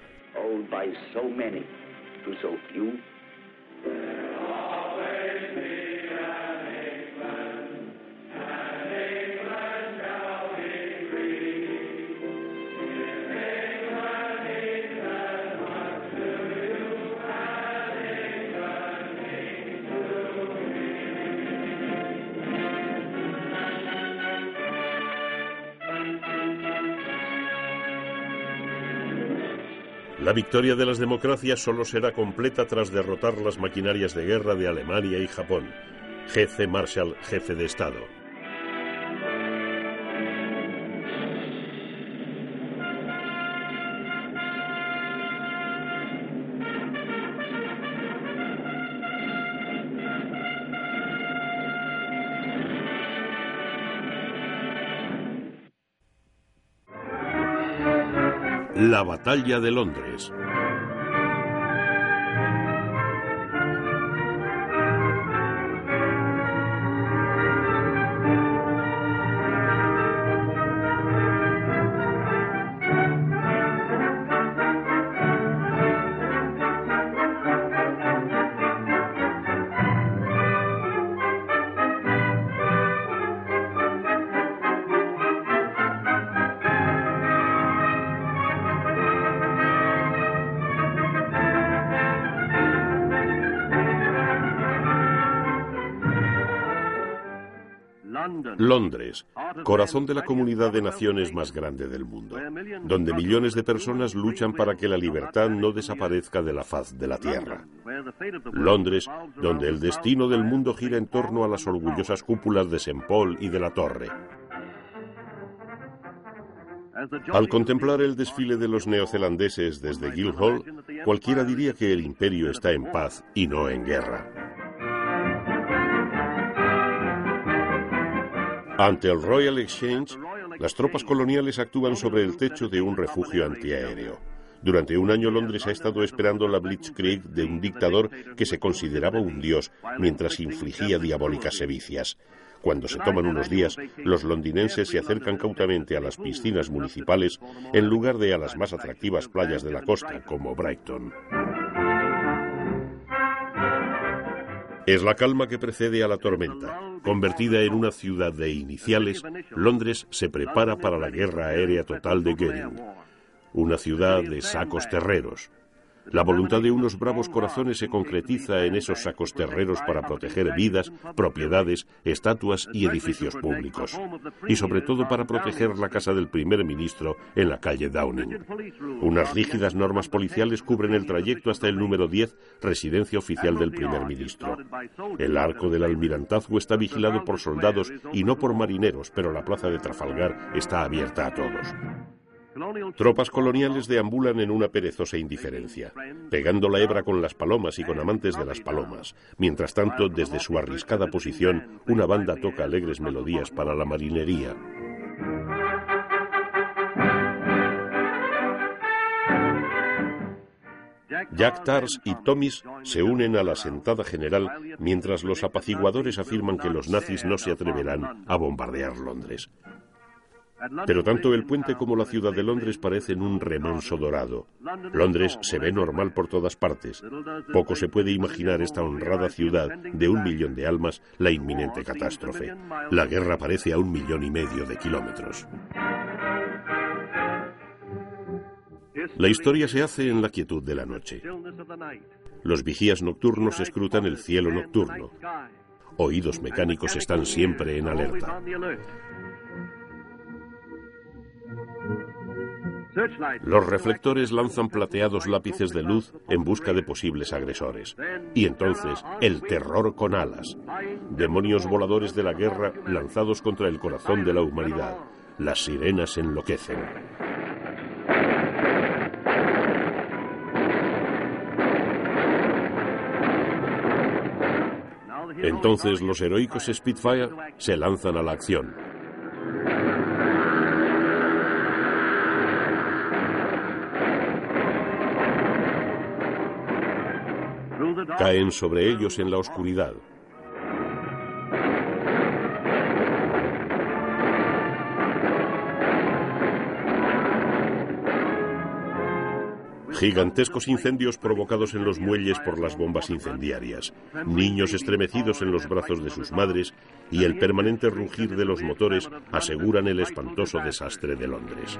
La victoria de las democracias solo será completa tras derrotar las maquinarias de guerra de Alemania y Japón. Jefe Marshall, jefe de Estado. La batalla de Londres. Londres, corazón de la comunidad de naciones más grande del mundo, donde millones de personas luchan para que la libertad no desaparezca de la faz de la tierra. Londres, donde el destino del mundo gira en torno a las orgullosas cúpulas de St. Paul y de la Torre. Al contemplar el desfile de los neozelandeses desde Guildhall, cualquiera diría que el imperio está en paz y no en guerra. Ante el Royal Exchange, las tropas coloniales actúan sobre el techo de un refugio antiaéreo. Durante un año Londres ha estado esperando la Blitzkrieg de un dictador que se consideraba un dios mientras infligía diabólicas sevicias. Cuando se toman unos días, los londinenses se acercan cautamente a las piscinas municipales en lugar de a las más atractivas playas de la costa, como Brighton. Es la calma que precede a la tormenta. Convertida en una ciudad de iniciales, Londres se prepara para la guerra aérea total de Goering. Una ciudad de sacos terreros, la voluntad de unos bravos corazones se concretiza en esos sacos terreros para proteger vidas, propiedades, estatuas y edificios públicos. Y sobre todo para proteger la casa del primer ministro en la calle Downing. Unas rígidas normas policiales cubren el trayecto hasta el número 10, residencia oficial del primer ministro. El arco del almirantazgo está vigilado por soldados y no por marineros, pero la plaza de Trafalgar está abierta a todos. Tropas coloniales deambulan en una perezosa indiferencia, pegando la hebra con las palomas y con amantes de las palomas. Mientras tanto, desde su arriscada posición, una banda toca alegres melodías para la marinería. Jack Tars y Tomis se unen a la sentada general mientras los apaciguadores afirman que los nazis no se atreverán a bombardear Londres. Pero tanto el puente como la ciudad de Londres parecen un remanso dorado. Londres se ve normal por todas partes. Poco se puede imaginar esta honrada ciudad de un millón de almas la inminente catástrofe. La guerra parece a un millón y medio de kilómetros. La historia se hace en la quietud de la noche. Los vigías nocturnos escrutan el cielo nocturno. Oídos mecánicos están siempre en alerta. Los reflectores lanzan plateados lápices de luz en busca de posibles agresores. Y entonces, el terror con alas. Demonios voladores de la guerra lanzados contra el corazón de la humanidad. Las sirenas enloquecen. Entonces los heroicos Spitfire se lanzan a la acción. Caen sobre ellos en la oscuridad. Gigantescos incendios provocados en los muelles por las bombas incendiarias, niños estremecidos en los brazos de sus madres y el permanente rugir de los motores aseguran el espantoso desastre de Londres.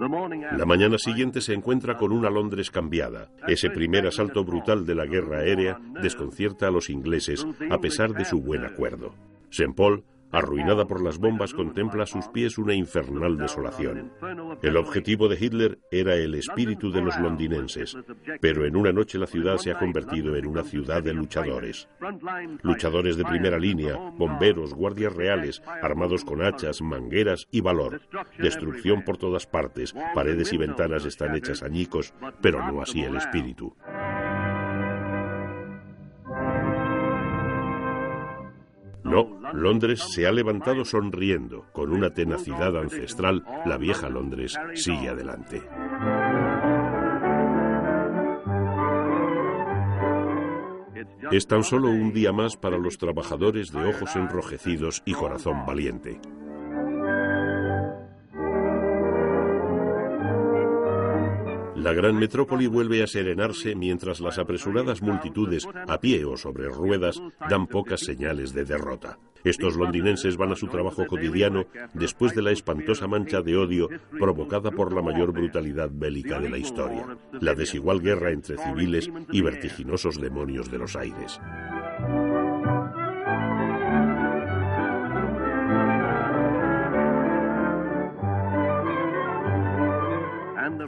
La mañana siguiente se encuentra con una Londres cambiada. Ese primer asalto brutal de la guerra aérea desconcierta a los ingleses a pesar de su buen acuerdo. St. Paul Arruinada por las bombas, contempla a sus pies una infernal desolación. El objetivo de Hitler era el espíritu de los londinenses, pero en una noche la ciudad se ha convertido en una ciudad de luchadores. Luchadores de primera línea, bomberos, guardias reales, armados con hachas, mangueras y valor. Destrucción por todas partes, paredes y ventanas están hechas añicos, pero no así el espíritu. No, Londres se ha levantado sonriendo. Con una tenacidad ancestral, la vieja Londres sigue adelante. Es tan solo un día más para los trabajadores de ojos enrojecidos y corazón valiente. La gran metrópoli vuelve a serenarse mientras las apresuradas multitudes, a pie o sobre ruedas, dan pocas señales de derrota. Estos londinenses van a su trabajo cotidiano después de la espantosa mancha de odio provocada por la mayor brutalidad bélica de la historia, la desigual guerra entre civiles y vertiginosos demonios de los aires.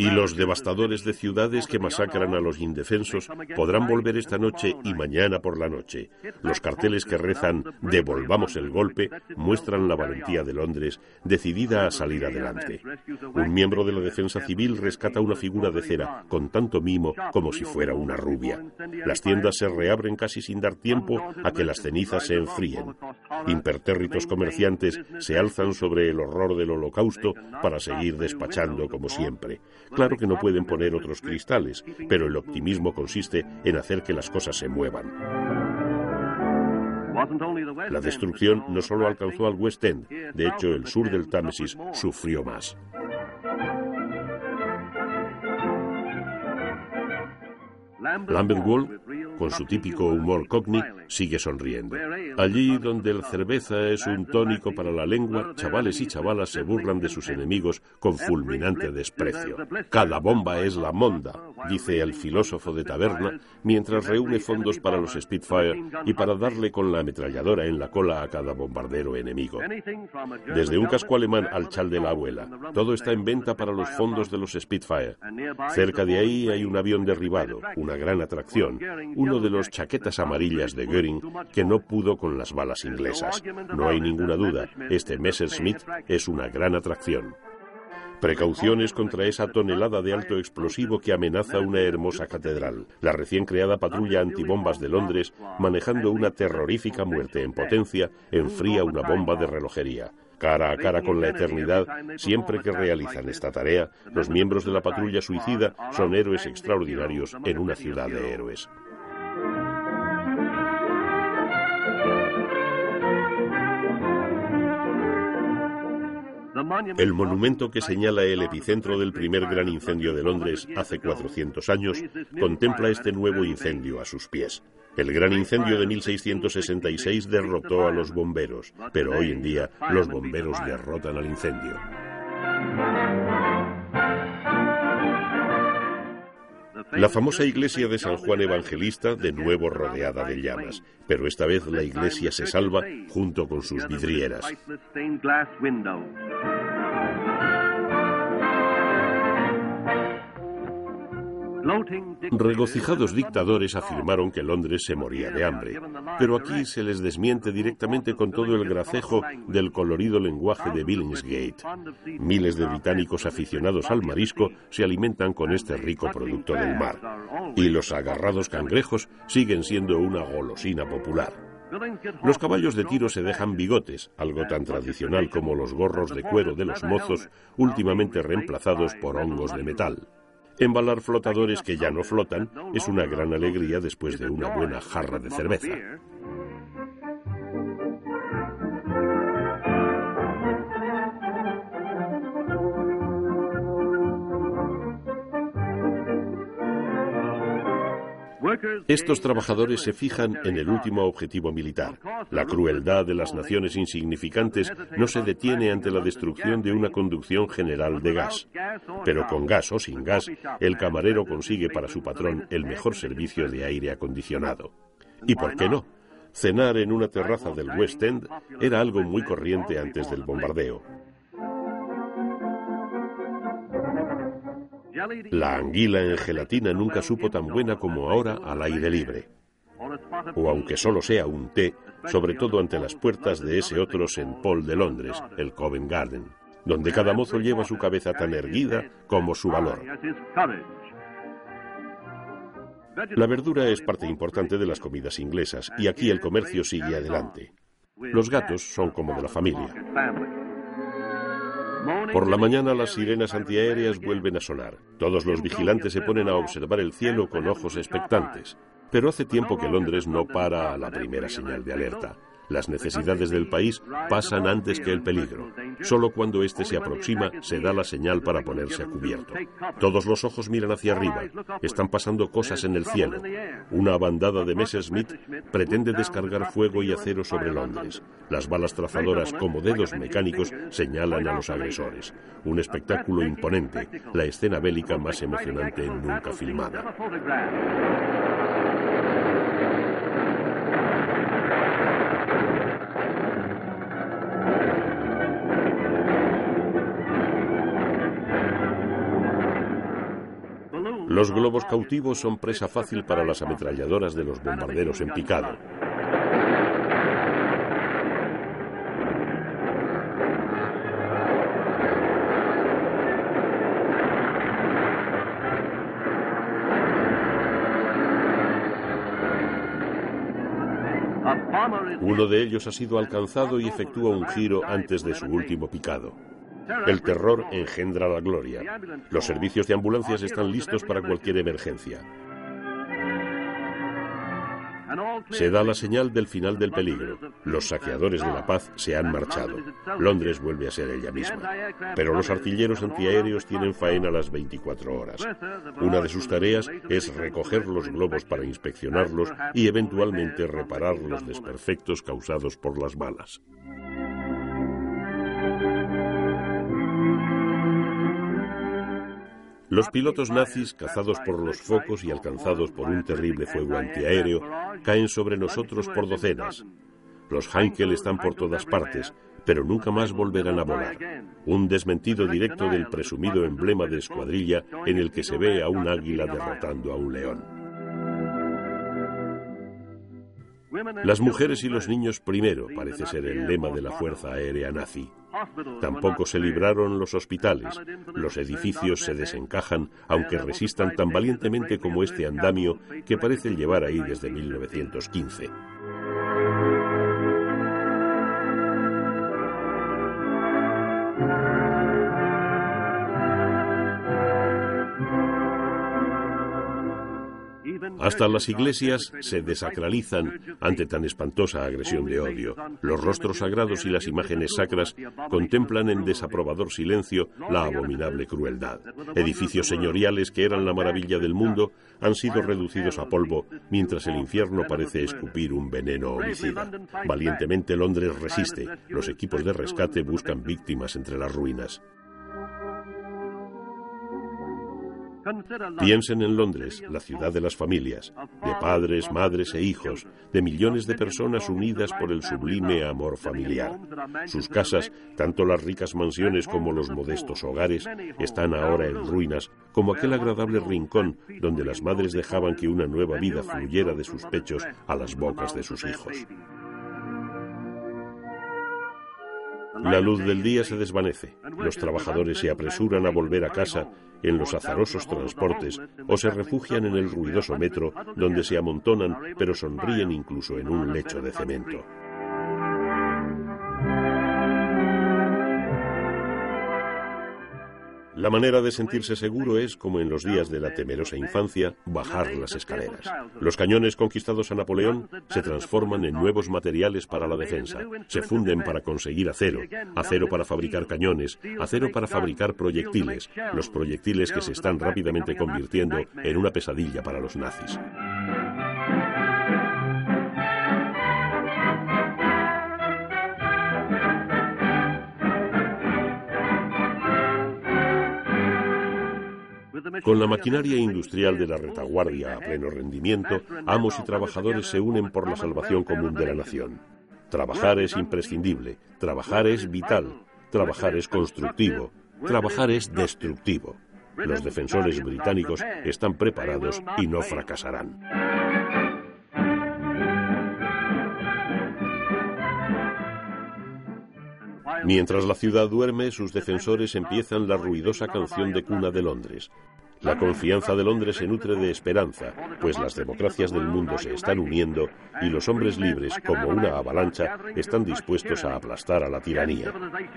Y los devastadores de ciudades que masacran a los indefensos podrán volver esta noche y mañana por la noche. Los carteles que rezan Devolvamos el golpe muestran la valentía de Londres, decidida a salir adelante. Un miembro de la defensa civil rescata una figura de cera con tanto mimo como si fuera una rubia. Las tiendas se reabren casi sin dar tiempo a que las cenizas se enfríen. Impertérritos comerciantes se alzan sobre el horror del holocausto para seguir despachando como siempre. Claro que no pueden poner otros cristales, pero el optimismo consiste en hacer que las cosas se muevan. La destrucción no solo alcanzó al West End, de hecho el sur del Támesis sufrió más. Lambert Wall, con su típico humor cockney, sigue sonriendo. Allí donde la cerveza es un tónico para la lengua, chavales y chavalas se burlan de sus enemigos con fulminante desprecio. Cada bomba es la monda, dice el filósofo de taberna, mientras reúne fondos para los Spitfire y para darle con la ametralladora en la cola a cada bombardero enemigo. Desde un casco alemán al chal de la abuela, todo está en venta para los fondos de los Spitfire. Cerca de ahí hay un avión derribado, una gran atracción, una uno de los chaquetas amarillas de Göring que no pudo con las balas inglesas. No hay ninguna duda, este Messerschmitt es una gran atracción. Precauciones contra esa tonelada de alto explosivo que amenaza una hermosa catedral. La recién creada patrulla antibombas de Londres, manejando una terrorífica muerte en potencia, enfría una bomba de relojería. Cara a cara con la eternidad, siempre que realizan esta tarea, los miembros de la patrulla suicida son héroes extraordinarios en una ciudad de héroes. El monumento que señala el epicentro del primer gran incendio de Londres hace 400 años contempla este nuevo incendio a sus pies. El gran incendio de 1666 derrotó a los bomberos, pero hoy en día los bomberos derrotan al incendio. La famosa iglesia de San Juan Evangelista, de nuevo rodeada de llamas, pero esta vez la iglesia se salva junto con sus vidrieras. Regocijados dictadores afirmaron que Londres se moría de hambre, pero aquí se les desmiente directamente con todo el gracejo del colorido lenguaje de Billingsgate. Miles de británicos aficionados al marisco se alimentan con este rico producto del mar, y los agarrados cangrejos siguen siendo una golosina popular. Los caballos de tiro se dejan bigotes, algo tan tradicional como los gorros de cuero de los mozos, últimamente reemplazados por hongos de metal. Embalar flotadores que ya no flotan es una gran alegría después de una buena jarra de cerveza. Estos trabajadores se fijan en el último objetivo militar. La crueldad de las naciones insignificantes no se detiene ante la destrucción de una conducción general de gas. Pero con gas o sin gas, el camarero consigue para su patrón el mejor servicio de aire acondicionado. ¿Y por qué no? Cenar en una terraza del West End era algo muy corriente antes del bombardeo. La anguila en gelatina nunca supo tan buena como ahora al aire libre. O aunque solo sea un té, sobre todo ante las puertas de ese otro St. Paul de Londres, el Covent Garden, donde cada mozo lleva su cabeza tan erguida como su valor. La verdura es parte importante de las comidas inglesas y aquí el comercio sigue adelante. Los gatos son como de la familia. Por la mañana las sirenas antiaéreas vuelven a sonar. Todos los vigilantes se ponen a observar el cielo con ojos expectantes. Pero hace tiempo que Londres no para a la primera señal de alerta. Las necesidades del país pasan antes que el peligro. Solo cuando éste se aproxima se da la señal para ponerse a cubierto. Todos los ojos miran hacia arriba. Están pasando cosas en el cielo. Una bandada de Messerschmitt pretende descargar fuego y acero sobre Londres. Las balas trazadoras como dedos mecánicos señalan a los agresores. Un espectáculo imponente, la escena bélica más emocionante nunca filmada. Los globos cautivos son presa fácil para las ametralladoras de los bombarderos en picado. Uno de ellos ha sido alcanzado y efectúa un giro antes de su último picado. El terror engendra la gloria. Los servicios de ambulancias están listos para cualquier emergencia. Se da la señal del final del peligro. Los saqueadores de la paz se han marchado. Londres vuelve a ser ella misma. Pero los artilleros antiaéreos tienen faena las 24 horas. Una de sus tareas es recoger los globos para inspeccionarlos y eventualmente reparar los desperfectos causados por las balas. Los pilotos nazis, cazados por los focos y alcanzados por un terrible fuego antiaéreo, caen sobre nosotros por docenas. Los Heinkel están por todas partes, pero nunca más volverán a volar. Un desmentido directo del presumido emblema de escuadrilla en el que se ve a un águila derrotando a un león. Las mujeres y los niños primero parece ser el lema de la Fuerza Aérea Nazi. Tampoco se libraron los hospitales. Los edificios se desencajan, aunque resistan tan valientemente como este andamio que parece llevar ahí desde 1915. Hasta las iglesias se desacralizan ante tan espantosa agresión de odio. Los rostros sagrados y las imágenes sacras contemplan en desaprobador silencio la abominable crueldad. Edificios señoriales que eran la maravilla del mundo han sido reducidos a polvo, mientras el infierno parece escupir un veneno homicida. Valientemente Londres resiste. Los equipos de rescate buscan víctimas entre las ruinas. Piensen en Londres, la ciudad de las familias, de padres, madres e hijos, de millones de personas unidas por el sublime amor familiar. Sus casas, tanto las ricas mansiones como los modestos hogares, están ahora en ruinas, como aquel agradable rincón donde las madres dejaban que una nueva vida fluyera de sus pechos a las bocas de sus hijos. La luz del día se desvanece. Los trabajadores se apresuran a volver a casa en los azarosos transportes o se refugian en el ruidoso metro donde se amontonan pero sonríen incluso en un lecho de cemento. La manera de sentirse seguro es, como en los días de la temerosa infancia, bajar las escaleras. Los cañones conquistados a Napoleón se transforman en nuevos materiales para la defensa. Se funden para conseguir acero, acero para fabricar cañones, acero para fabricar proyectiles, los proyectiles que se están rápidamente convirtiendo en una pesadilla para los nazis. Con la maquinaria industrial de la retaguardia a pleno rendimiento, amos y trabajadores se unen por la salvación común de la nación. Trabajar es imprescindible, trabajar es vital, trabajar es constructivo, trabajar es destructivo. Los defensores británicos están preparados y no fracasarán. Mientras la ciudad duerme, sus defensores empiezan la ruidosa canción de cuna de Londres. La confianza de Londres se nutre de esperanza, pues las democracias del mundo se están uniendo y los hombres libres, como una avalancha, están dispuestos a aplastar a la tiranía.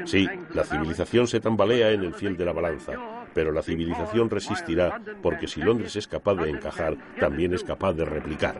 Sí, la civilización se tambalea en el fiel de la balanza, pero la civilización resistirá porque si Londres es capaz de encajar, también es capaz de replicar.